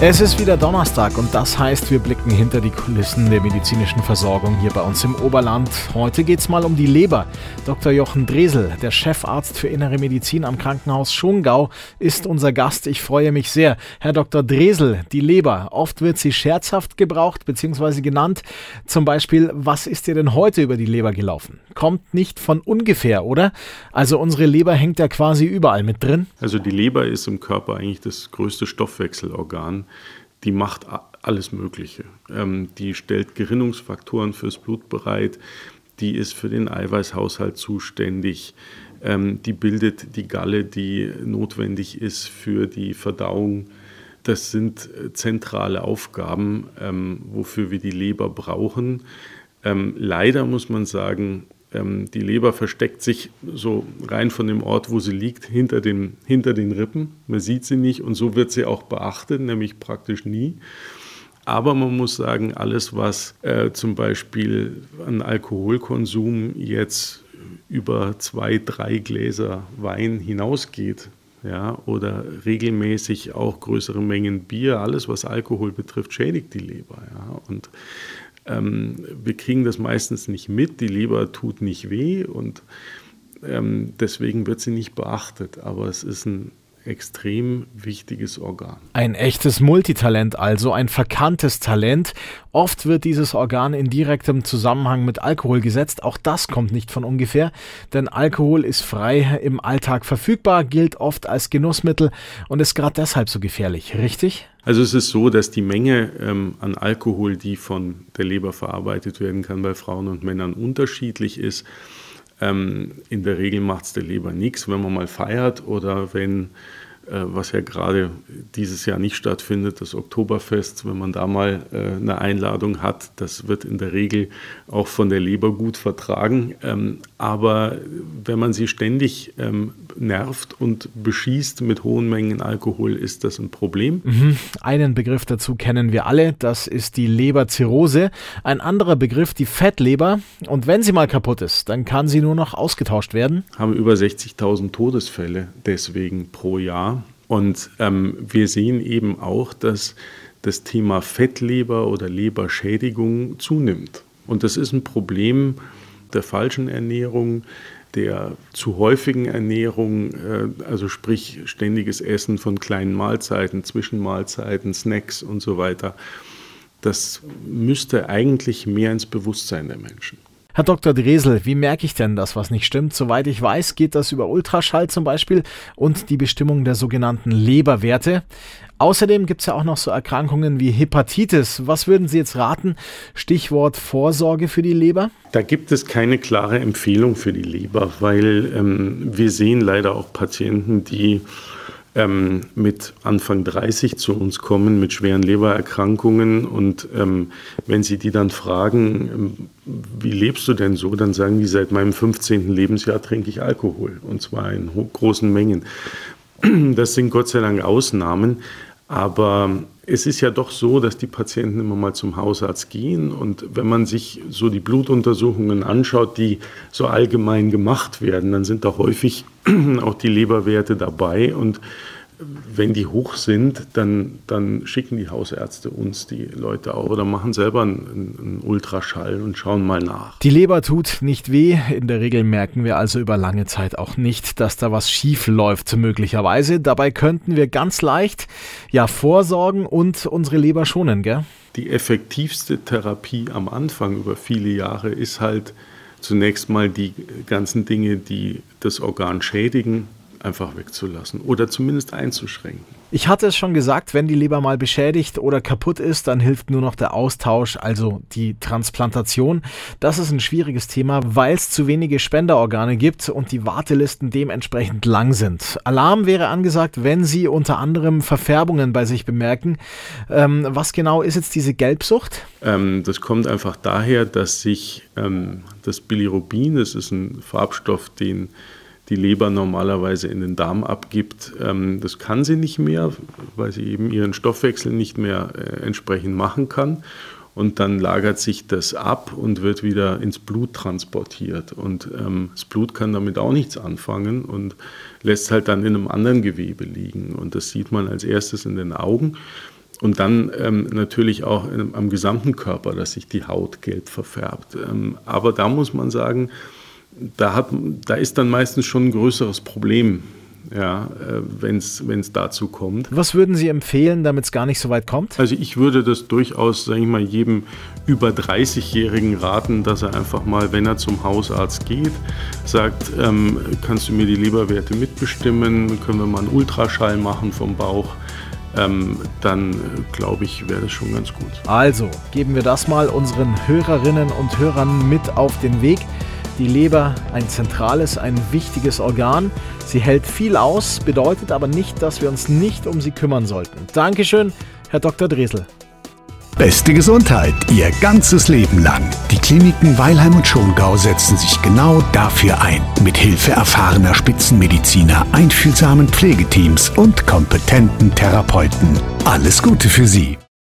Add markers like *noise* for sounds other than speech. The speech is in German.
Es ist wieder Donnerstag und das heißt, wir blicken hinter die Kulissen der medizinischen Versorgung hier bei uns im Oberland. Heute geht es mal um die Leber. Dr. Jochen Dresel, der Chefarzt für Innere Medizin am Krankenhaus Schongau, ist unser Gast. Ich freue mich sehr. Herr Dr. Dresel, die Leber, oft wird sie scherzhaft gebraucht bzw. genannt. Zum Beispiel, was ist dir denn heute über die Leber gelaufen? Kommt nicht von ungefähr, oder? Also unsere Leber hängt ja quasi überall mit drin. Also die Leber ist im Körper eigentlich das größte Stoffwechselorgan die macht alles Mögliche. Ähm, die stellt Gerinnungsfaktoren fürs Blut bereit, die ist für den Eiweißhaushalt zuständig, ähm, die bildet die Galle, die notwendig ist für die Verdauung. Das sind äh, zentrale Aufgaben, ähm, wofür wir die Leber brauchen. Ähm, leider muss man sagen, ähm, die Leber versteckt sich so rein von dem Ort, wo sie liegt, hinter, dem, hinter den Rippen. Man sieht sie nicht und so wird sie auch beachtet, nämlich praktisch nie. Aber man muss sagen, alles, was äh, zum Beispiel an Alkoholkonsum jetzt über zwei, drei Gläser Wein hinausgeht, ja, oder regelmäßig auch größere Mengen Bier, alles, was Alkohol betrifft, schädigt die Leber. Ja. Und ähm, wir kriegen das meistens nicht mit, die Leber tut nicht weh und ähm, deswegen wird sie nicht beachtet. Aber es ist ein extrem wichtiges Organ. Ein echtes Multitalent also, ein verkanntes Talent. Oft wird dieses Organ in direktem Zusammenhang mit Alkohol gesetzt. Auch das kommt nicht von ungefähr, denn Alkohol ist frei im Alltag verfügbar, gilt oft als Genussmittel und ist gerade deshalb so gefährlich, richtig? Also es ist so, dass die Menge ähm, an Alkohol, die von der Leber verarbeitet werden kann, bei Frauen und Männern unterschiedlich ist. Ähm, in der Regel macht es der Leber nichts, wenn man mal feiert oder wenn was ja gerade dieses Jahr nicht stattfindet, das Oktoberfest, wenn man da mal äh, eine Einladung hat, das wird in der Regel auch von der Leber gut vertragen. Ähm, aber wenn man sie ständig ähm, nervt und beschießt mit hohen Mengen Alkohol, ist das ein Problem. Mhm. Einen Begriff dazu kennen wir alle, das ist die Leberzirrhose. Ein anderer Begriff, die Fettleber. Und wenn sie mal kaputt ist, dann kann sie nur noch ausgetauscht werden. Haben über 60.000 Todesfälle deswegen pro Jahr. Und ähm, wir sehen eben auch, dass das Thema Fettleber oder Leberschädigung zunimmt. Und das ist ein Problem der falschen Ernährung, der zu häufigen Ernährung, äh, also sprich ständiges Essen von kleinen Mahlzeiten, Zwischenmahlzeiten, Snacks und so weiter. Das müsste eigentlich mehr ins Bewusstsein der Menschen. Herr Dr. Dresel, wie merke ich denn das, was nicht stimmt? Soweit ich weiß, geht das über Ultraschall zum Beispiel und die Bestimmung der sogenannten Leberwerte. Außerdem gibt es ja auch noch so Erkrankungen wie Hepatitis. Was würden Sie jetzt raten? Stichwort Vorsorge für die Leber? Da gibt es keine klare Empfehlung für die Leber, weil ähm, wir sehen leider auch Patienten, die ähm, mit Anfang 30 zu uns kommen mit schweren Lebererkrankungen und ähm, wenn Sie die dann fragen, ähm, wie lebst du denn so, dann sagen die, seit meinem 15. Lebensjahr trinke ich Alkohol und zwar in großen Mengen. Das sind Gott sei Dank Ausnahmen, aber es ist ja doch so, dass die Patienten immer mal zum Hausarzt gehen und wenn man sich so die Blutuntersuchungen anschaut, die so allgemein gemacht werden, dann sind da häufig *clears throat* auch die Leberwerte dabei und wenn die hoch sind, dann, dann schicken die Hausärzte uns die Leute auch oder machen selber einen, einen, Ultraschall und schauen mal nach. Die Leber tut nicht weh. In der Regel merken wir also über lange Zeit auch nicht, dass da was schief läuft, möglicherweise. Dabei könnten wir ganz leicht ja vorsorgen und unsere Leber schonen, gell? Die effektivste Therapie am Anfang über viele Jahre ist halt zunächst mal die ganzen Dinge, die das Organ schädigen, einfach wegzulassen oder zumindest einzuschränken. Ich hatte es schon gesagt, wenn die Leber mal beschädigt oder kaputt ist, dann hilft nur noch der Austausch, also die Transplantation. Das ist ein schwieriges Thema, weil es zu wenige Spenderorgane gibt und die Wartelisten dementsprechend lang sind. Alarm wäre angesagt, wenn Sie unter anderem Verfärbungen bei sich bemerken. Ähm, was genau ist jetzt diese Gelbsucht? Ähm, das kommt einfach daher, dass sich ähm, das Bilirubin, das ist ein Farbstoff, den die Leber normalerweise in den Darm abgibt. Ähm, das kann sie nicht mehr, weil sie eben ihren Stoffwechsel nicht mehr äh, entsprechend machen kann. Und dann lagert sich das ab und wird wieder ins Blut transportiert. Und ähm, das Blut kann damit auch nichts anfangen und lässt halt dann in einem anderen Gewebe liegen. Und das sieht man als erstes in den Augen. Und dann ähm, natürlich auch am gesamten Körper, dass sich die Haut gelb verfärbt. Ähm, aber da muss man sagen, da, hat, da ist dann meistens schon ein größeres Problem, ja, äh, wenn es dazu kommt. Was würden Sie empfehlen, damit es gar nicht so weit kommt? Also ich würde das durchaus, sage ich mal, jedem über 30-Jährigen raten, dass er einfach mal, wenn er zum Hausarzt geht, sagt, ähm, kannst du mir die Leberwerte mitbestimmen, können wir mal einen Ultraschall machen vom Bauch. Ähm, dann glaube ich, wäre das schon ganz gut. Also geben wir das mal unseren Hörerinnen und Hörern mit auf den Weg. Die Leber ein zentrales, ein wichtiges Organ. Sie hält viel aus, bedeutet aber nicht, dass wir uns nicht um sie kümmern sollten. Dankeschön, Herr Dr. Dresel. Beste Gesundheit Ihr ganzes Leben lang. Die Kliniken Weilheim und Schongau setzen sich genau dafür ein. Mit Hilfe erfahrener Spitzenmediziner, einfühlsamen Pflegeteams und kompetenten Therapeuten. Alles Gute für Sie.